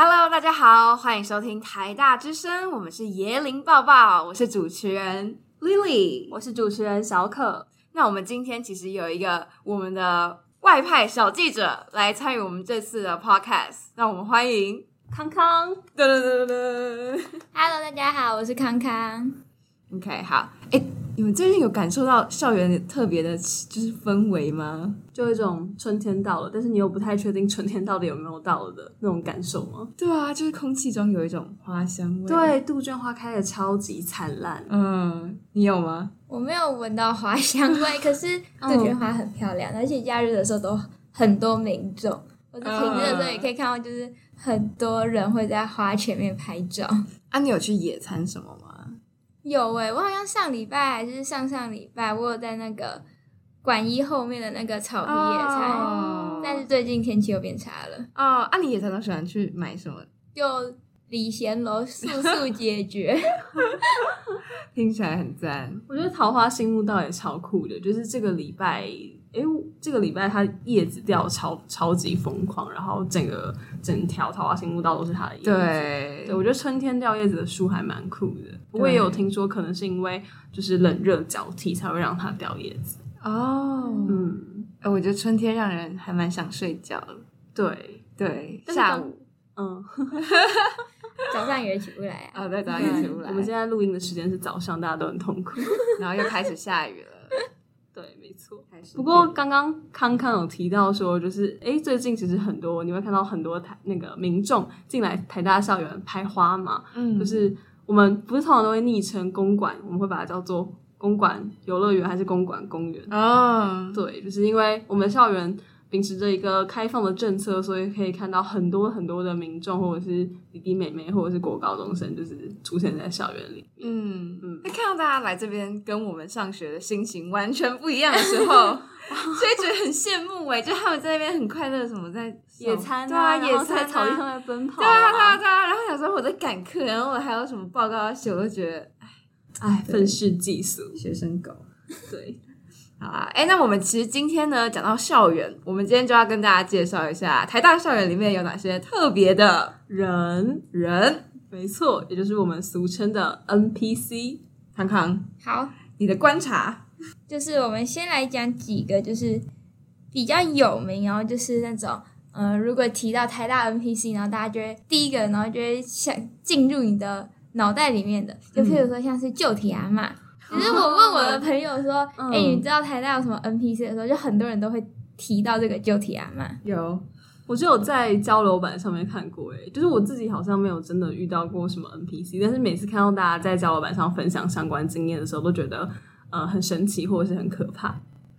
Hello，大家好，欢迎收听台大之声，我们是椰林抱抱，我是主持人 Lily，我是主持人小可。那我们今天其实有一个我们的外派小记者来参与我们这次的 Podcast，那我们欢迎康康。噔噔噔噔 Hello，大家好，我是康康。OK，好，哎。你们最近有感受到校园特别的，就是氛围吗？就有一种春天到了，但是你又不太确定春天到底有没有到了的那种感受吗？对啊，就是空气中有一种花香味。对，杜鹃花开的超级灿烂。嗯，你有吗？我没有闻到花香味，可是杜鹃花很漂亮，而且假日的时候都很多民众。我在平日的时候也可以看到，就是很多人会在花前面拍照。啊，你有去野餐什么吗？有诶、欸，我好像上礼拜还是上上礼拜，我有在那个馆一后面的那个草皮野餐，oh. 但是最近天气又变差了。哦，啊，你野餐都喜欢去买什么？就李贤楼速速解决，听起来很赞。我觉得桃花心木道也超酷的，就是这个礼拜。哎，这个礼拜它叶子掉超超级疯狂，然后整个整条桃花心木道都是它的叶子。对，对，我觉得春天掉叶子的树还蛮酷的。不过也有听说，可能是因为就是冷热交替才会让它掉叶子。哦，嗯，我觉得春天让人还蛮想睡觉的。对对，下午，嗯，早上也起不来啊。哦，对，早上也起不来。我们现在录音的时间是早上，大家都很痛苦，然后又开始下雨了。对，没错。不过刚刚康康有提到说，就是哎，最近其实很多你会看到很多台那个民众进来台大校园拍花嘛，嗯，就是我们不是通常都会昵称公馆，我们会把它叫做公馆游乐园还是公馆公园啊？对，就是因为我们校园。秉持着一个开放的政策，所以可以看到很多很多的民众，或者是弟弟妹妹，或者是国高中生，就是出现在校园里。嗯嗯，那看到大家来这边跟我们上学的心情完全不一样的时候，所以觉得很羡慕哎，就他们在那边很快乐，什么在野餐，对啊，野餐在草地上在奔跑，对啊对啊对啊。然后有时候我在赶课，然后我还有什么报告要写，我就觉得哎哎，愤世嫉俗，学生狗，对。好啊，哎，那我们其实今天呢，讲到校园，我们今天就要跟大家介绍一下台大校园里面有哪些特别的人人。没错，也就是我们俗称的 NPC。康康，好，你的观察就是我们先来讲几个，就是比较有名，然后就是那种，嗯、呃，如果提到台大 NPC，然后大家就会第一个，然后就会想进入你的脑袋里面的，就譬如说像是旧铁阿嬷。其实我问我的朋友说：“哎、嗯欸，你知道台大有什么 NPC 的时候，就很多人都会提到这个旧提案嘛。有，我就有在交流版上面看过，哎，就是我自己好像没有真的遇到过什么 NPC，但是每次看到大家在交流版上分享相关经验的时候，都觉得呃很神奇或者是很可怕。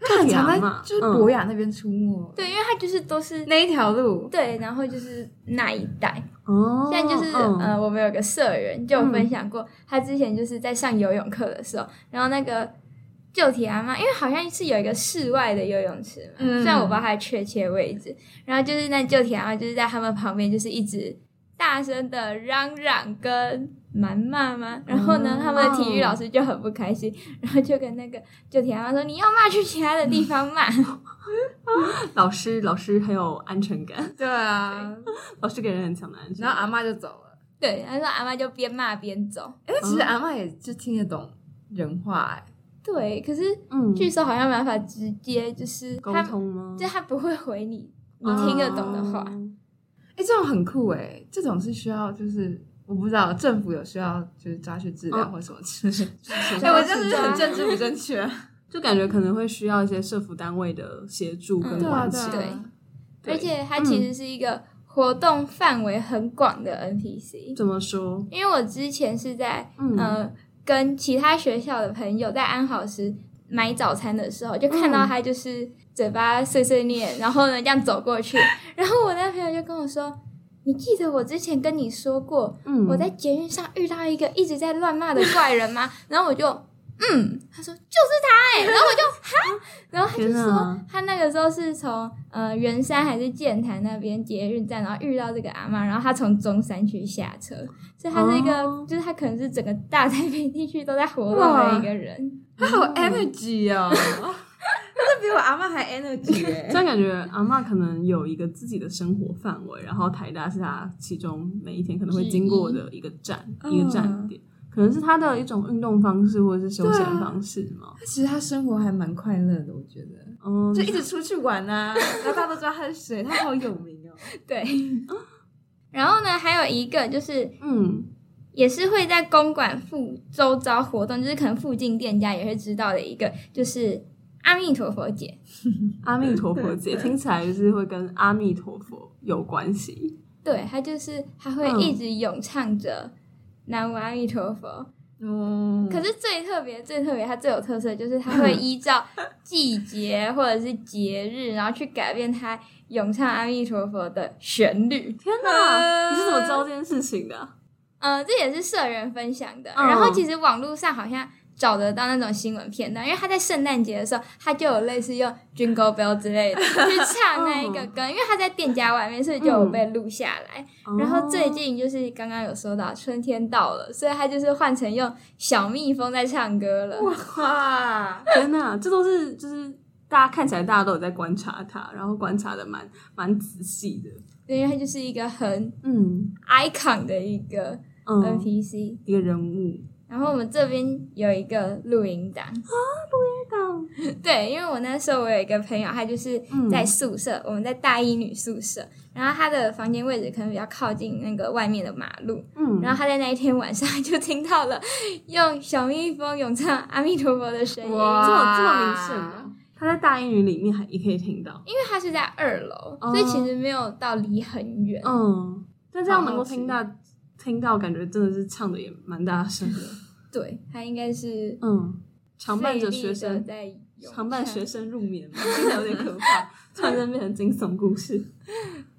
他很常在就是博雅那边出没、嗯，对，因为他就是都是那一条路，对，然后就是那一带。”哦，现在就是、嗯、呃，我们有个社员就有分享过、嗯，他之前就是在上游泳课的时候，然后那个旧铁阿妈，因为好像是有一个室外的游泳池嘛，嗯、虽然我不知道它的确切位置，然后就是那旧铁阿妈就是在他们旁边，就是一直大声的嚷嚷跟谩骂吗，然后呢、嗯，他们的体育老师就很不开心，然后就跟那个旧铁阿嬷说：“你要骂去其他的地方骂。嗯 ”老师，老师很有安全感。对啊，对老师给人很强的安全感。然后阿妈就走了。对，他说阿妈就边骂边走。哎，其实阿妈也就听得懂人话哎。对，可是据说好像没办法直接就是沟通吗？就他不会回你，你听得懂的话。哎，这种很酷哎，这种是需要就是我不知道政府有需要就是抓去治疗或什么之类。哎，我就是很政治不正确。就感觉可能会需要一些社福单位的协助跟关系、嗯，对，而且它其实是一个活动范围很广的 NPC。怎么说？因为我之前是在、嗯、呃跟其他学校的朋友在安好时买早餐的时候，就看到他就是嘴巴碎碎念，然后呢这样走过去，然后我那朋友就跟我说：“你记得我之前跟你说过，嗯，我在捷运上遇到一个一直在乱骂的怪人吗？” 然后我就。嗯，他说就是他哎、欸，然后我就哈，然后他就说他那个时候是从呃圆山还是剑潭那边捷运站，然后遇到这个阿妈，然后他从中山区下车，所以他是一个、哦，就是他可能是整个大台北地区都在活动的一个人，他好 energy 哦，比我阿嬷还 energy 哎！这样感觉阿嬷可能有一个自己的生活范围，然后台大是他其中每一天可能会经过的一个站，一个站点，可能是他的一种运动方式或者是休闲方式嘛。他 其实他生活还蛮快乐的，我觉得，嗯，就一直出去玩啊，然后大家都知道他是谁，他好有名哦。对，然后呢，还有一个就是，嗯。也是会在公馆附周遭活动，就是可能附近店家也会知道的一个，就是阿弥陀佛姐。阿弥陀佛姐听起来就是会跟阿弥陀佛有关系。对，他就是他会一直咏唱着南无阿弥陀佛。嗯。可是最特别、最特别，它最有特色就是他会依照季节或者是节日，然后去改变他咏唱阿弥陀佛的旋律。天哪！你是怎么知道这件事情的？呃，这也是社员分享的。然后其实网络上好像找得到那种新闻片段，因为他在圣诞节的时候，他就有类似用 Jingle Bell 之类的 去唱那一个歌，因为他在店家外面，所以就有被录下来。然后最近就是刚刚有说到春天到了，所以他就是换成用小蜜蜂在唱歌了。哇，天哪，这都是就是大家看起来大家都有在观察他，然后观察的蛮蛮仔细的。对，因为他就是一个很嗯 icon 的一个。NPC、嗯、一个人物，然后我们这边有一个录音档。啊，录音档。对，因为我那时候我有一个朋友，他就是在宿舍，嗯、我们在大一女宿舍，然后他的房间位置可能比较靠近那个外面的马路，嗯，然后他在那一天晚上就听到了用小蜜蜂咏唱阿弥陀佛的声音，哇，这么这么明显，他在大英语里面还也可以听到，因为他是在二楼，哦、所以其实没有到离很远，嗯，但这样能够听到。听到感觉真的是唱的也蛮大声的，对，他应该是嗯，常伴着学生在常伴学生入眠，听起来有点可怕，突然间变成惊悚故事。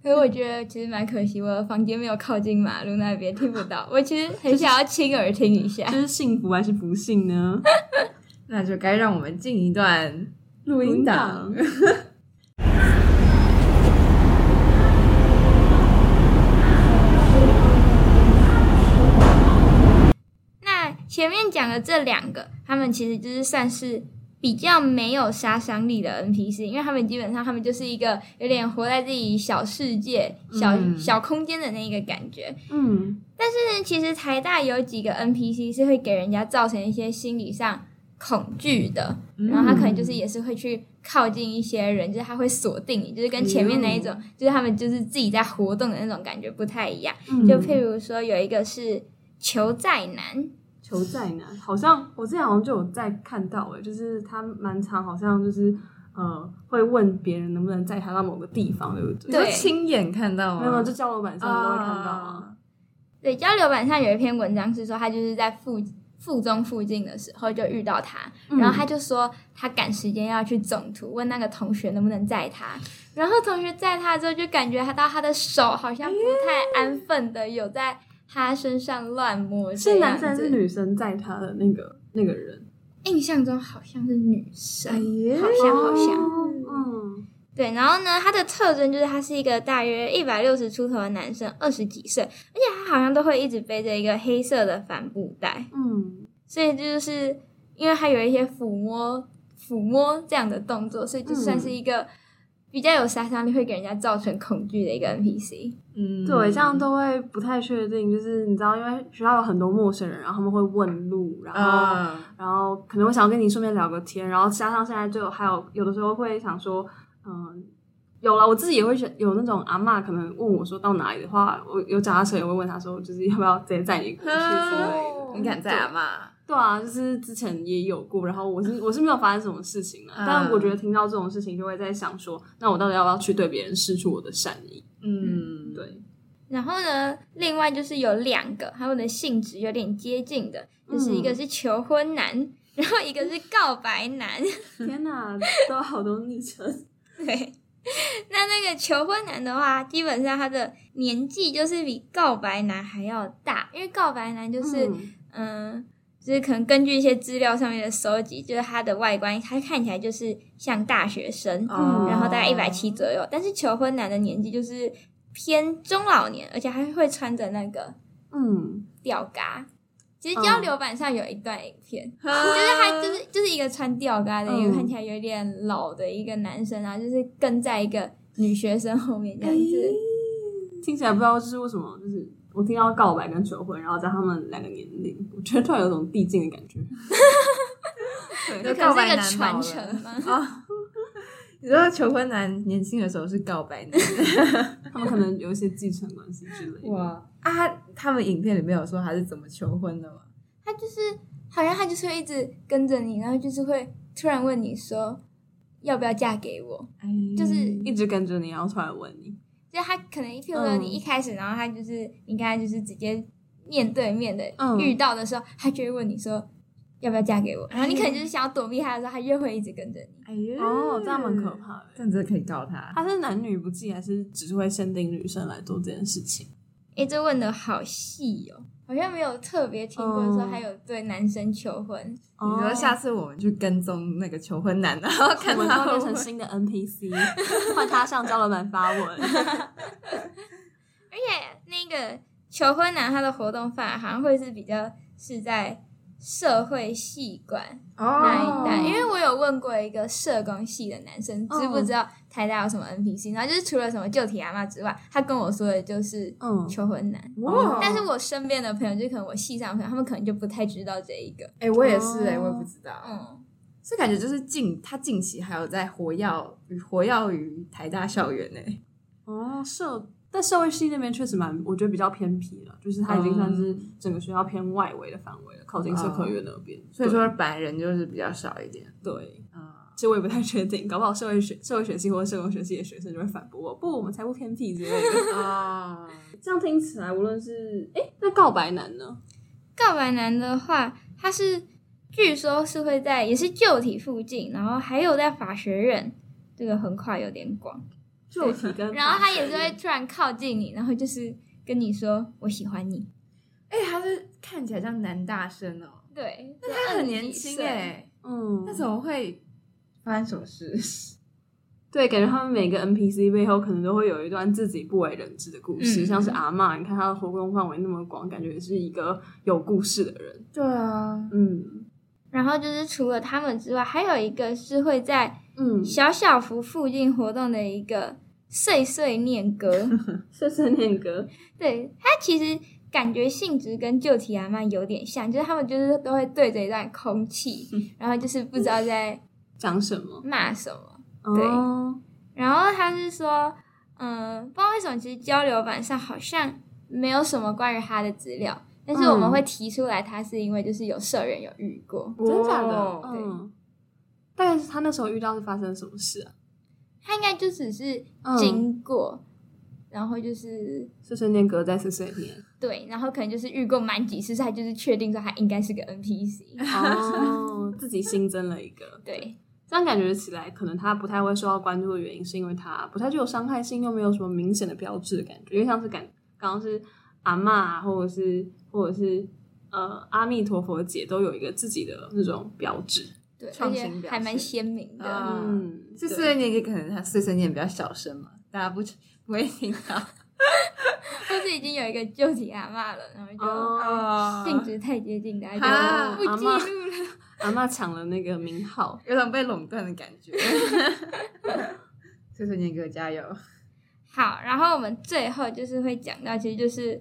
可是我觉得其实蛮可惜，我的房间没有靠近马路那边，听不到。我其实很想要亲耳听一下，这是幸福还是不幸呢？那就该让我们进一段录音档。前面讲的这两个，他们其实就是算是比较没有杀伤力的 NPC，因为他们基本上他们就是一个有点活在自己小世界、小、嗯、小空间的那一个感觉。嗯，但是呢，其实台大有几个 NPC 是会给人家造成一些心理上恐惧的，嗯、然后他可能就是也是会去靠近一些人，就是他会锁定你，就是跟前面那一种，嗯、就是他们就是自己在活动的那种感觉不太一样。嗯、就譬如说有一个是求债男。求债男，好像我之前好像就有在看到诶，就是他蛮常，好像就是呃会问别人能不能载他到某个地方，对不对？对，亲眼看到吗？没有，就交流板上都会看到啊。对，交流板上有一篇文章是说，他就是在附附中附近的时候就遇到他，嗯、然后他就说他赶时间要去总图，问那个同学能不能载他，然后同学载他之后就感觉他到他的手好像不太安分的有在。他身上乱摸，是男生还是女生在他的那个那个人？印象中好像是女生，好像好像，嗯，对。然后呢，他的特征就是他是一个大约一百六十出头的男生，二十几岁，而且他好像都会一直背着一个黑色的帆布袋，嗯，所以就是因为他有一些抚摸抚摸这样的动作，所以就算是一个。比较有杀伤力，会给人家造成恐惧的一个 NPC。嗯，对，这样都会不太确定。就是你知道，因为学校有很多陌生人，然后他们会问路，然后、uh. 然后可能会想要跟你顺便聊个天，然后加上现在就还有有的时候会想说，嗯，有了，我自己也会有那种阿嬷可能问我说到哪里的话，我有脚踏车也会问他说，就是要不要直接载你过去之类的。Uh. 你敢载阿嬷？对啊，就是之前也有过，然后我是我是没有发生什么事情啊，但我觉得听到这种事情就会在想说，那我到底要不要去对别人施出我的善意？嗯，对。然后呢，另外就是有两个他们的性质有点接近的，就是一个是求婚男，嗯、然后一个是告白男。天哪，都有好多昵称。对，那那个求婚男的话，基本上他的年纪就是比告白男还要大，因为告白男就是嗯。呃就是可能根据一些资料上面的收集，就是他的外观，他看起来就是像大学生，嗯、然后大概一百七左右。但是求婚男的年纪就是偏中老年，而且还会穿着那个嗯。吊嘎，其实交流版上有一段影片，嗯、就是他就是就是一个穿吊嘎的一个看起来有点老的一个男生啊，就是跟在一个女学生后面这样子，欸、听起来不知道是为什么，就是我听到告白跟求婚，然后在他们两个年龄，我觉得突然有种递进的感觉。对，可是一个传承吗？啊，你知道求婚男年轻的时候是告白男，他们可能有一些继承关系之类的。哇啊！他们影片里面有说他是怎么求婚的吗？他就是好像他就是会一直跟着你，然后就是会突然问你说要不要嫁给我，哎、就是一直跟着你，然后突然问你。就他可能，譬如说你一开始，嗯、然后他就是应该就是直接面对面的遇到的时候，嗯、他就会问你说要不要嫁给我，然后你可能就是想要躲避他的时候，他越会一直跟着你。哎呦，哦，这样蛮可怕的，这样子可以告他。他是男女不计，还是只是会限定女生来做这件事情？哎，这问的好细哦，好像没有特别听过说还有对男生求婚。你说下次我们去跟踪那个求婚男，然后看他变成新的 NPC，换他上交流版发文。而且那个求婚男他的活动范围好像会是比较是在。社会系馆那一带，因为我有问过一个社工系的男生，知不知道台大有什么 NPC，然后就是除了什么旧体阿妈之外，他跟我说的就是求婚男。但是我身边的朋友，就可能我系上的朋友，他们可能就不太知道这一个。哎，我也是哎，我也不知道。嗯，是感觉就是近他近期还有在活跃与活跃于台大校园呢。哦，社。但社会系那边确实蛮，我觉得比较偏僻了，就是它已经算是整个学校偏外围的范围了，靠近社科院那边，嗯、所以说白人就是比较少一点。对，嗯，其实我也不太确定，搞不好社会学、社会学系或者社工学系的学生就会反驳我，不，我们才不偏僻之类的 啊。这样听起来，无论是哎，那告白男呢？告白男的话，他是据说是会在也是旧体附近，然后还有在法学院，这个横跨有点广。就体跟，然后他也是会突然靠近你，然后就是跟你说我喜欢你。哎、欸，他是看起来像男大生哦。对，那他很年轻哎。嗯，那怎么会发生什么事？对，感觉他们每个 NPC 背后可能都会有一段自己不为人知的故事，嗯、像是阿嬷，你看他的活动范围那么广，感觉也是一个有故事的人。对啊，嗯。然后就是除了他们之外，还有一个是会在。嗯，小小福附近活动的一个碎碎念歌，碎碎念歌，对，它其实感觉性质跟旧体阿曼有点像，就是他们就是都会对着一段空气，然后就是不知道在讲什么，骂什么，对。哦、然后他是说，嗯，不知道为什么，其实交流版上好像没有什么关于他的资料，但是我们会提出来，他是因为就是有社员有遇过，真的？对。嗯但是他那时候遇到是发生什么事啊？他应该就只是经过，嗯、然后就是碎碎念隔在碎碎念，对，然后可能就是遇过蛮几次，他就是确定说他应该是个 NPC 哦，自己新增了一个，对，这样感觉起来，可能他不太会受到关注的原因，是因为他不太具有伤害性，又没有什么明显的标志的感觉，因为像是感刚刚是阿嬷，或者是或者是呃阿弥陀佛姐都有一个自己的那种标志。对，而且还蛮鲜明的。嗯，就碎碎念，可能他碎碎念比较小声嘛，大家不不会听到。或是已经有一个旧体阿嬷了，然后就性质太接近，大家就不记录了。阿嬷抢了那个名号，有种被垄断的感觉。碎碎念哥加油！好，然后我们最后就是会讲到，其实就是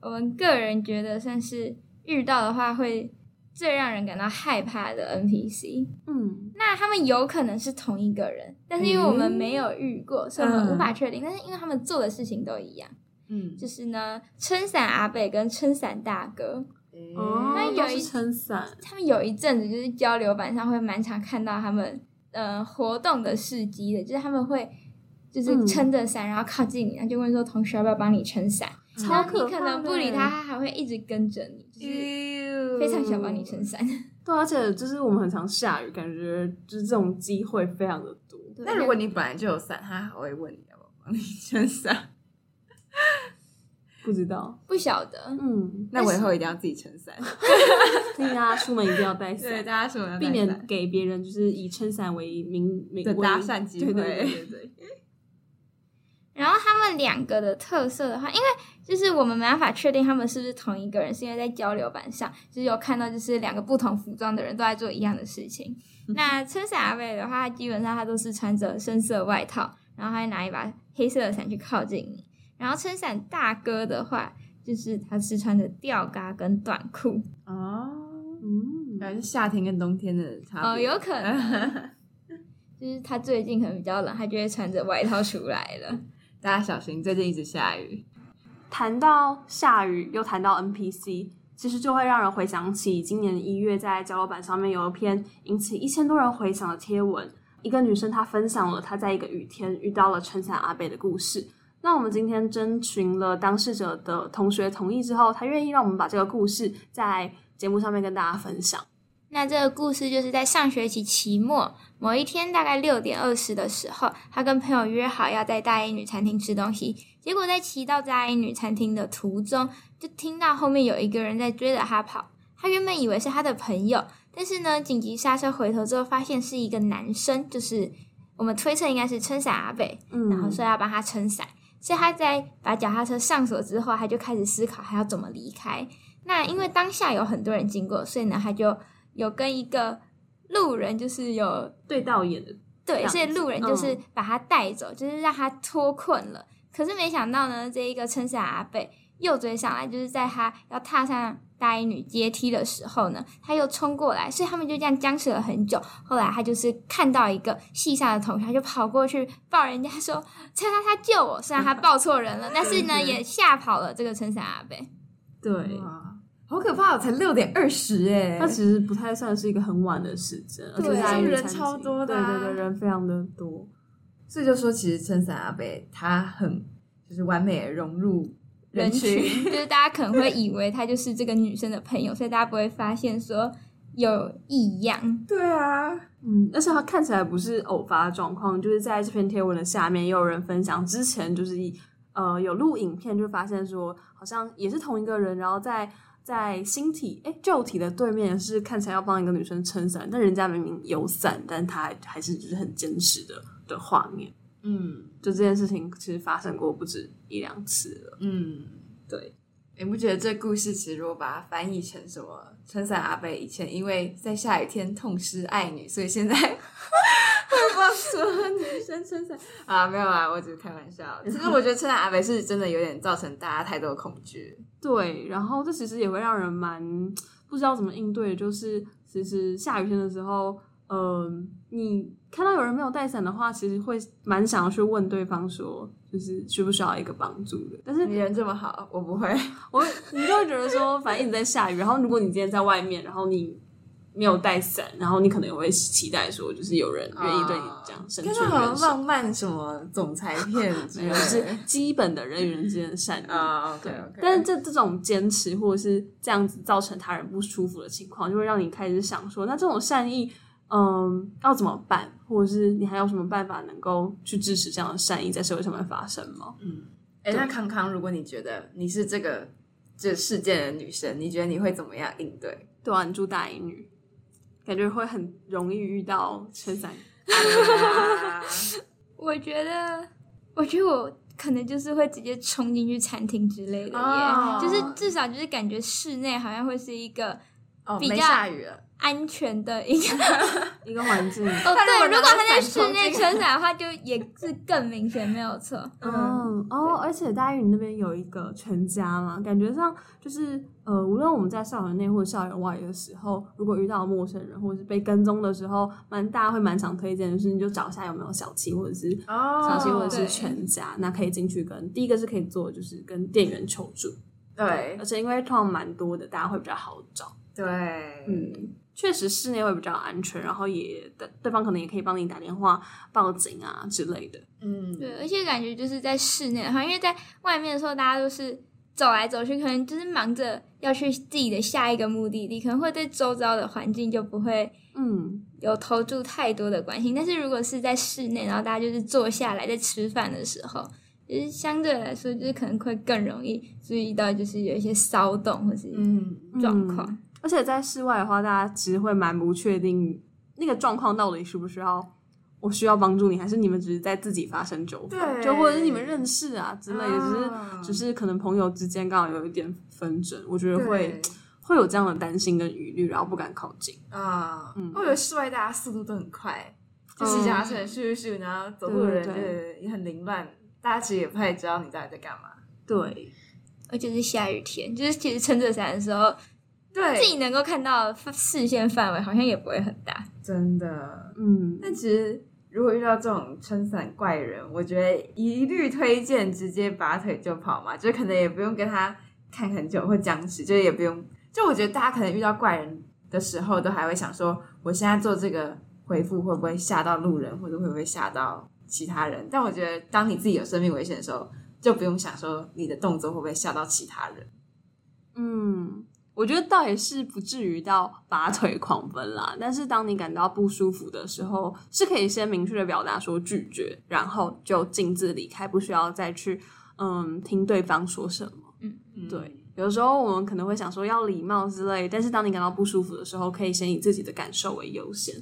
我们个人觉得算是遇到的话会。最让人感到害怕的 NPC，嗯，那他们有可能是同一个人，但是因为我们没有遇过，嗯、所以我们无法确定。但是因为他们做的事情都一样，嗯，就是呢，撑伞阿北跟撑伞大哥，哦，那有一撑伞，他们有一阵子就是交流板上会蛮常看到他们，呃，活动的事迹的，就是他们会就是撑着伞，然后靠近你，然后就问说同学要不要帮你撑伞。超可可能不理他，他还会一直跟着你，就是非常想帮你撑伞。对，而且就是我们很常下雨，感觉就是这种机会非常的多。那如果你本来就有伞，他还会问你要不要帮你撑伞？不知道，不晓得。嗯，那我以后一定要自己撑伞。所以大家出门一定要带伞，对，大家出门避免给别人就是以撑伞为名名的搭讪机会。对对对 对。然后他们们两个的特色的话，因为就是我们没办法确定他们是不是同一个人，是因为在交流板上就是有看到就是两个不同服装的人都在做一样的事情。那撑伞阿伯的话，他基本上他都是穿着深色外套，然后他还拿一把黑色的伞去靠近你。然后撑伞大哥的话，就是他是穿着吊嘎跟短裤哦，嗯，感觉是夏天跟冬天的差别哦，有可能，就是他最近可能比较冷，他就会穿着外套出来了。大家小心，最近一直下雨。谈到下雨，又谈到 NPC。其实就会让人回想起今年一月在交流板上面有一篇引起一千多人回响的贴文，一个女生她分享了她在一个雨天遇到了撑伞阿北的故事。那我们今天征询了当事者的同学同意之后，她愿意让我们把这个故事在节目上面跟大家分享。那这个故事就是在上学期期末某一天，大概六点二十的时候，他跟朋友约好要在大英女餐厅吃东西。结果在骑到大英女餐厅的途中，就听到后面有一个人在追着他跑。他原本以为是他的朋友，但是呢，紧急刹车回头之后，发现是一个男生，就是我们推测应该是撑伞阿北，嗯，然后说要帮他撑伞。所以他在把脚踏车上锁之后，他就开始思考还要怎么离开。那因为当下有很多人经过，所以呢，他就。有跟一个路人，就是有对到眼的，对，所以路人就是把他带走，嗯、就是让他脱困了。可是没想到呢，这一个撑伞阿贝又追上来，就是在他要踏上大衣女阶梯的时候呢，他又冲过来，所以他们就这样僵持了很久。后来他就是看到一个戏上的同学，他就跑过去抱人家说：“撑他，他救我！”虽然他抱错人了，但是呢，也吓跑了这个撑伞阿贝。对。好可怕！才六点二十哎，它其实不太算是一个很晚的时间，而且人超多的，对对对，人非常的多。所以就说，其实撑伞阿伯他很就是完美的融入人群，人群 就是大家可能会以为他就是这个女生的朋友，所以大家不会发现说有异样。对啊，嗯，但是他看起来不是偶发状况，就是在这篇贴文的下面也有人分享，之前就是呃有录影片，就发现说好像也是同一个人，然后在。在新体哎旧体的对面是看起来要帮一个女生撑伞，但人家明明有伞，但他还是就是很坚持的的画面。嗯，就这件事情其实发生过不止一两次了。嗯，对，你不觉得这故事其实如果把它翻译成什么撑伞阿贝以前因为在下雨天痛失爱女，所以现在会帮所有女生撑伞啊？没有啊，我只是开玩笑。其实我觉得撑伞阿伯是真的有点造成大家太多的恐惧。对，然后这其实也会让人蛮不知道怎么应对。就是其实下雨天的时候，嗯、呃，你看到有人没有带伞的话，其实会蛮想要去问对方说，就是需不需要一个帮助的。但是你人这么好，我不会，我你就会觉得说，反正一直在下雨。然后如果你今天在外面，然后你。没有带伞，然后你可能也会期待说，就是有人愿意对你这样伸出援手。好像浪漫什么总裁片，就是基本的人与人之间的善意啊。Uh. 对，但是这这种坚持或者是这样子造成他人不舒服的情况，就会让你开始想说，那这种善意，嗯，要怎么办？或者是你还有什么办法能够去支持这样的善意在社会上面发生吗？嗯，哎，那康康，如果你觉得你是这个这个事件的女生，你觉得你会怎么样应对？对啊，你住大一女。感觉会很容易遇到撑伞。我觉得，我觉得我可能就是会直接冲进去餐厅之类的耶，oh. 就是至少就是感觉室内好像会是一个比较下雨了。安全的一个 一个环境哦，对，如果他在室内撑伞的话，就也是更明显，没有错。嗯哦，而且大一你那边有一个全家嘛，感觉上就是呃，无论我们在校园内或者校园外的时候，如果遇到陌生人或者是被跟踪的时候，蛮大家会蛮常推荐，就是你就找一下有没有小七或者是小七或者是全家，那可以进去跟第一个是可以做，就是跟店员求助。对，而且因为通常蛮多的，大家会比较好找。对，嗯。确实室内会比较安全，然后也对对方可能也可以帮你打电话报警啊之类的。嗯，对，而且感觉就是在室内的话，因为在外面的时候大家都是走来走去，可能就是忙着要去自己的下一个目的地，可能会对周遭的环境就不会嗯有投注太多的关心。嗯、但是如果是在室内，然后大家就是坐下来在吃饭的时候，就是相对来说就是可能会更容易注意到就是有一些骚动或是嗯状况。嗯而且在室外的话，大家其实会蛮不确定那个状况到底需不需要我需要帮助你，还是你们只是在自己发生纠纷，就或者是你们认识啊之类的，只是、啊、只是可能朋友之间刚好有一点纷争，我觉得会会有这样的担心跟疑虑，然后不敢靠近啊。嗯，我觉得室外大家速度都很快，就骑脚踏车咻咻咻，然后走路的人对也很凌乱，大家其实也不太知道你到底在干嘛。对，而且是下雨天，就是其实撑着伞的时候。对，自己能够看到视线范围好像也不会很大，真的。嗯，但其实如果遇到这种撑伞怪人，我觉得一律推荐直接拔腿就跑嘛，就可能也不用跟他看很久或僵持，就也不用。就我觉得大家可能遇到怪人的时候，都还会想说，我现在做这个回复会不会吓到路人，或者会不会吓到其他人？但我觉得当你自己有生命危险的时候，就不用想说你的动作会不会吓到其他人。嗯。我觉得倒也是不至于到拔腿狂奔啦，但是当你感到不舒服的时候，是可以先明确的表达说拒绝，然后就径自离开，不需要再去嗯听对方说什么。嗯嗯，对，有时候我们可能会想说要礼貌之类，但是当你感到不舒服的时候，可以先以自己的感受为优先。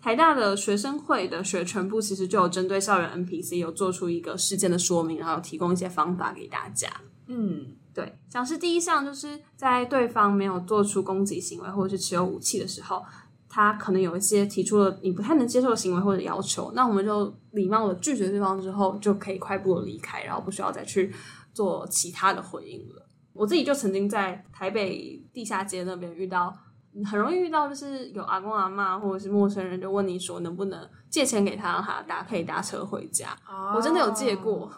台大的学生会的学全部其实就有针对校园 NPC 有做出一个事件的说明，然后提供一些方法给大家。嗯。对，像是第一项，就是在对方没有做出攻击行为或者是持有武器的时候，他可能有一些提出了你不太能接受的行为或者要求，那我们就礼貌的拒绝对方之后，就可以快步的离开，然后不需要再去做其他的回应了。我自己就曾经在台北地下街那边遇到，很容易遇到，就是有阿公阿妈或者是陌生人就问你说能不能借钱给他，让他搭可以搭车回家。Oh. 我真的有借过，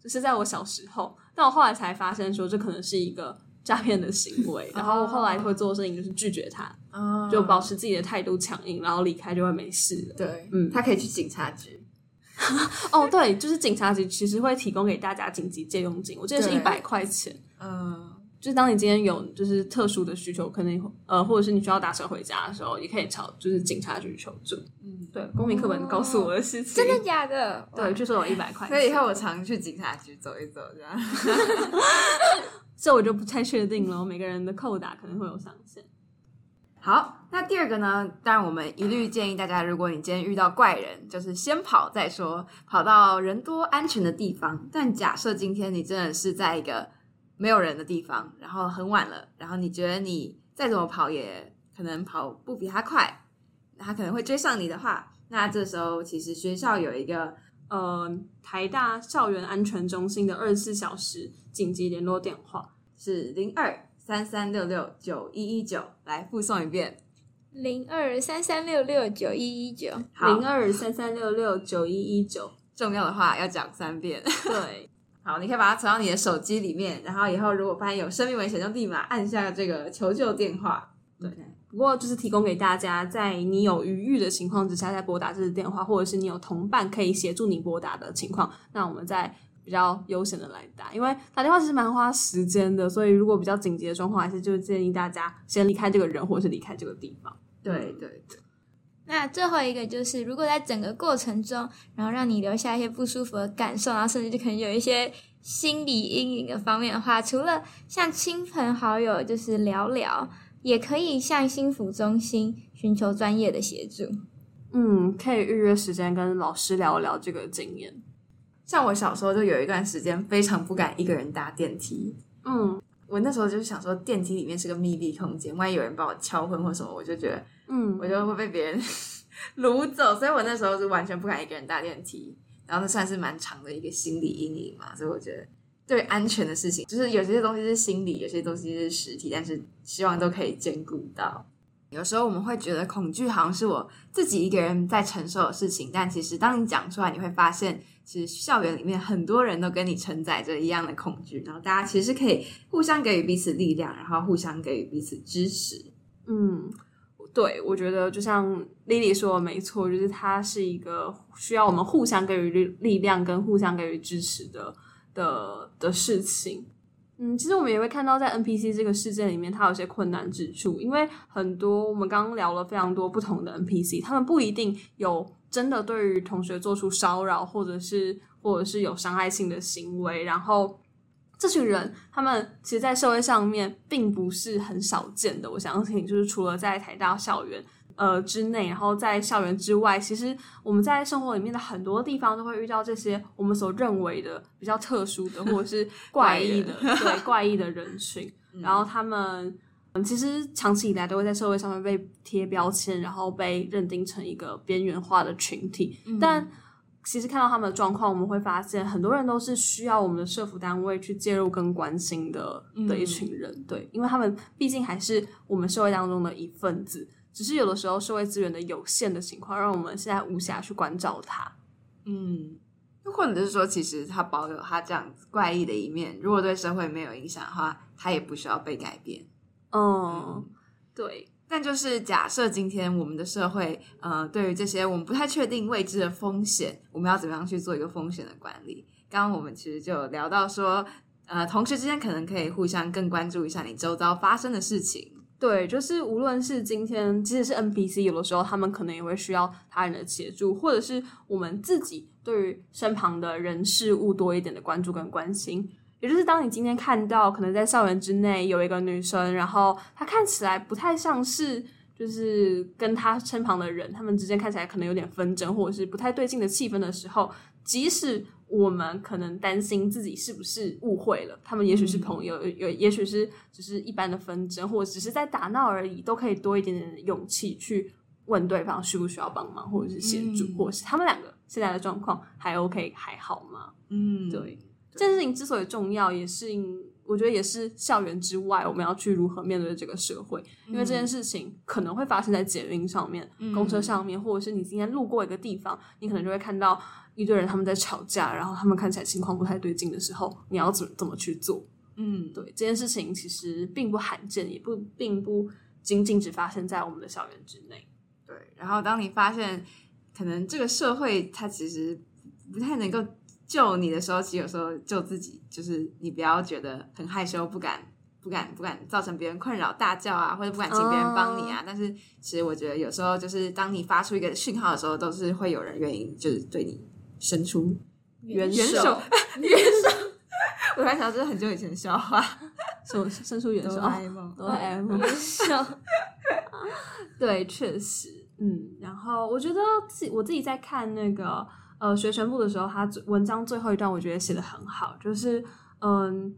就是在我小时候。但我后来才发现，说这可能是一个诈骗的行为，然后我后来会做的事情就是拒绝他，哦、就保持自己的态度强硬，然后离开就会没事了。对，嗯，他可以去警察局。哦，对，就是警察局其实会提供给大家紧急借用金，我记得是一百块钱。嗯。就是当你今天有就是特殊的需求，可能呃，或者是你需要打车回家的时候，也可以朝就是警察局求助。嗯，对，公民课本告诉我的事情，真的假的？对，据说有一百块。所以以后我常去警察局走一走，这样。这我就不太确定了。每个人的扣打可能会有上限。好，那第二个呢？当然，我们一律建议大家，如果你今天遇到怪人，就是先跑再说，跑到人多安全的地方。但假设今天你真的是在一个没有人的地方，然后很晚了，然后你觉得你再怎么跑也可能跑不比他快，他可能会追上你的话，那这时候其实学校有一个呃台大校园安全中心的二十四小时紧急联络电话是零二三三六六九一一九，来复诵一遍零二三三六六九一一九零二三三六六九一一九，重要的话要讲三遍，对。好，你可以把它存到你的手机里面，然后以后如果发现有生命危险，就立马按下这个求救电话。对，不过就是提供给大家，在你有余裕的情况之下再拨打这支电话，或者是你有同伴可以协助你拨打的情况，那我们再比较悠闲的来打，因为打电话其实蛮花时间的，所以如果比较紧急的状况，还是就建议大家先离开这个人，或者是离开这个地方。对对对。那最后一个就是，如果在整个过程中，然后让你留下一些不舒服的感受，然后甚至就可能有一些心理阴影的方面的话，除了向亲朋好友就是聊聊，也可以向心辅中心寻求专业的协助。嗯，可以预约时间跟老师聊聊这个经验。像我小时候就有一段时间非常不敢一个人搭电梯。嗯，我那时候就是想说，电梯里面是个密闭空间，万一有人把我敲昏或什么，我就觉得。嗯，我就会被别人 掳走，所以我那时候是完全不敢一个人搭电梯，然后那算是蛮长的一个心理阴影嘛。所以我觉得，对安全的事情，就是有些东西是心理，有些东西是实体，但是希望都可以兼顾到。有时候我们会觉得恐惧好像是我自己一个人在承受的事情，但其实当你讲出来，你会发现，其实校园里面很多人都跟你承载着一样的恐惧，然后大家其实可以互相给予彼此力量，然后互相给予彼此支持。嗯。对，我觉得就像 Lily 说的没错，就是它是一个需要我们互相给予力力量跟互相给予支持的的的事情。嗯，其实我们也会看到，在 NPC 这个事件里面，它有些困难之处，因为很多我们刚刚聊了非常多不同的 NPC，他们不一定有真的对于同学做出骚扰，或者是或者是有伤害性的行为，然后。这群人，他们其实，在社会上面并不是很少见的。我相信，就是除了在台大校园呃之内，然后在校园之外，其实我们在生活里面的很多地方都会遇到这些我们所认为的比较特殊的或者是怪异的 对怪异的人群，然后他们。其实长期以来都会在社会上面被贴标签，然后被认定成一个边缘化的群体。嗯、但其实看到他们的状况，我们会发现很多人都是需要我们的社服单位去介入跟关心的的一群人。嗯、对，因为他们毕竟还是我们社会当中的一份子，只是有的时候社会资源的有限的情况，让我们现在无暇去关照他。嗯，或者是说，其实他保有他这样子怪异的一面，如果对社会没有影响的话，他也不需要被改变。嗯，对。但就是假设今天我们的社会，呃，对于这些我们不太确定未知的风险，我们要怎么样去做一个风险的管理？刚刚我们其实就聊到说，呃，同学之间可能可以互相更关注一下你周遭发生的事情。对，就是无论是今天，即使是 NPC，有的时候他们可能也会需要他人的协助，或者是我们自己对于身旁的人事物多一点的关注跟关心。也就是当你今天看到可能在校园之内有一个女生，然后她看起来不太像是就是跟她身旁的人，他们之间看起来可能有点纷争或者是不太对劲的气氛的时候，即使我们可能担心自己是不是误会了，他们也许是朋友，有、嗯、也许是只是一般的纷争，或者只是在打闹而已，都可以多一点点的勇气去问对方需不需要帮忙，或者是协助，嗯、或者是他们两个现在的状况还 OK 还好吗？嗯，对。这件事情之所以重要，也是因我觉得也是校园之外，我们要去如何面对这个社会。因为这件事情可能会发生在捷运上面、嗯、公车上面，或者是你今天路过一个地方，你可能就会看到一堆人他们在吵架，然后他们看起来情况不太对劲的时候，你要怎么怎么去做？嗯，对，这件事情其实并不罕见，也不并不仅仅只发生在我们的校园之内。对，然后当你发现可能这个社会它其实不太能够。救你的时候，其实有时候救自己，就是你不要觉得很害羞，不敢、不敢、不敢造成别人困扰，大叫啊，或者不敢请别人帮你啊。但是，其实我觉得有时候，就是当你发出一个讯号的时候，都是会有人愿意，就是对你伸出援手。援手，我还想这是很久以前的笑话，手伸出援手。哆啦 A 梦，哆啦 A 梦，援手。对，确实，嗯。然后我觉得自己，我自己在看那个。呃，学全部的时候，他文章最后一段我觉得写的很好，就是嗯，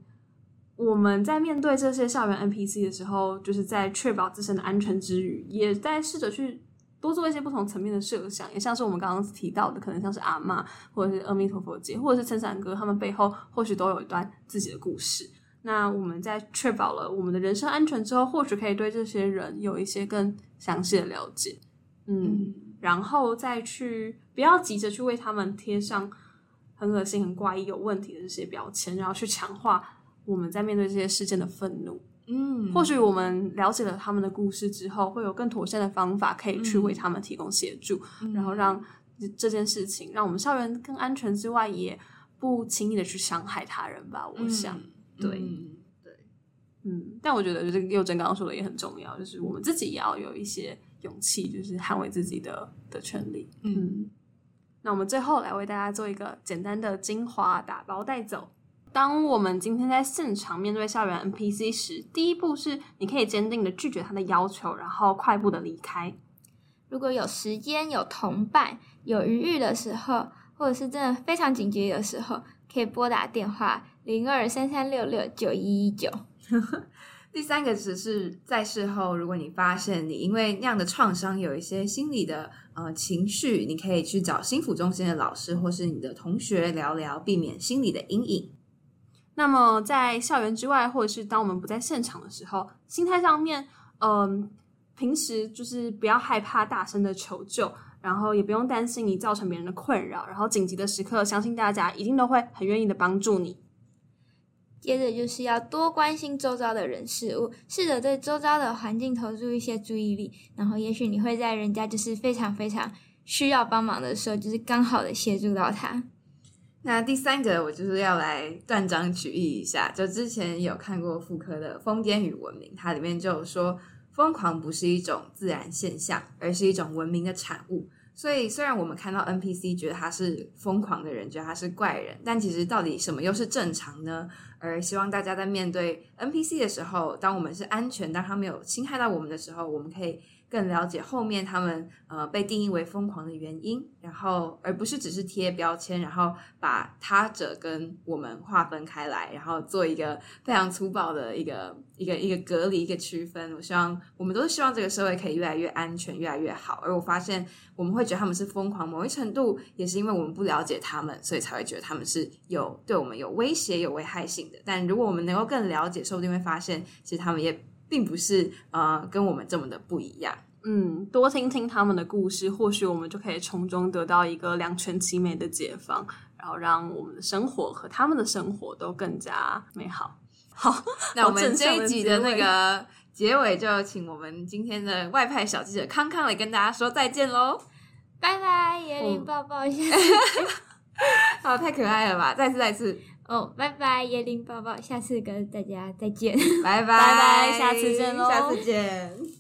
我们在面对这些校园 NPC 的时候，就是在确保自身的安全之余，也在试着去多做一些不同层面的设想，也像是我们刚刚提到的，可能像是阿嬷，或者是阿弥陀佛姐，或者是撑伞哥，他们背后或许都有一段自己的故事。那我们在确保了我们的人身安全之后，或许可以对这些人有一些更详细的了解，嗯。嗯然后再去，不要急着去为他们贴上很恶心、很怪异、有问题的这些标签，然后去强化我们在面对这些事件的愤怒。嗯，或许我们了解了他们的故事之后，会有更妥善的方法可以去为他们提供协助，嗯、然后让这件事情让我们校园更安全之外，也不轻易的去伤害他人吧。我想，嗯、对，嗯、对，嗯。但我觉得，就是幼珍刚刚说的也很重要，就是我们自己也要有一些。勇气就是捍卫自己的的权利。嗯，那我们最后来为大家做一个简单的精华打包带走。当我们今天在现场面对校园 NPC 时，第一步是你可以坚定的拒绝他的要求，然后快步的离开。如果有时间、有同伴、有余裕的时候，或者是真的非常紧急的时候，可以拨打电话零二三三六六九一一九。第三个只是在事后，如果你发现你因为那样的创伤有一些心理的呃情绪，你可以去找心辅中心的老师或是你的同学聊聊，避免心理的阴影。那么在校园之外，或者是当我们不在现场的时候，心态上面，嗯、平时就是不要害怕大声的求救，然后也不用担心你造成别人的困扰，然后紧急的时刻，相信大家一定都会很愿意的帮助你。接着就是要多关心周遭的人事物，试着对周遭的环境投注一些注意力，然后也许你会在人家就是非常非常需要帮忙的时候，就是刚好的协助到他。那第三个，我就是要来断章取义一下，就之前有看过傅科的《疯癫与文明》，它里面就有说，疯狂不是一种自然现象，而是一种文明的产物。所以，虽然我们看到 NPC 觉得他是疯狂的人，觉得他是怪人，但其实到底什么又是正常呢？而希望大家在面对 NPC 的时候，当我们是安全，当他没有侵害到我们的时候，我们可以更了解后面他们呃被定义为疯狂的原因，然后而不是只是贴标签，然后把他者跟我们划分开来，然后做一个非常粗暴的一个一个一个隔离一个区分。我希望我们都是希望这个社会可以越来越安全，越来越好。而我发现我们会觉得他们是疯狂，某一程度也是因为我们不了解他们，所以才会觉得他们是有对我们有威胁、有危害性的。但如果我们能够更了解，说不定会发现，其实他们也。并不是呃跟我们这么的不一样，嗯，多听听他们的故事，或许我们就可以从中得到一个两全其美的解放，然后让我们的生活和他们的生活都更加美好。好，那我们这一集的那个结尾就请我们今天的外派小记者康康来跟大家说再见喽，拜拜，椰林抱抱一下，好，太可爱了吧，再次再次。哦，拜拜，椰林宝宝，下次跟大家再见，拜拜，拜拜，下次见喽，下次见。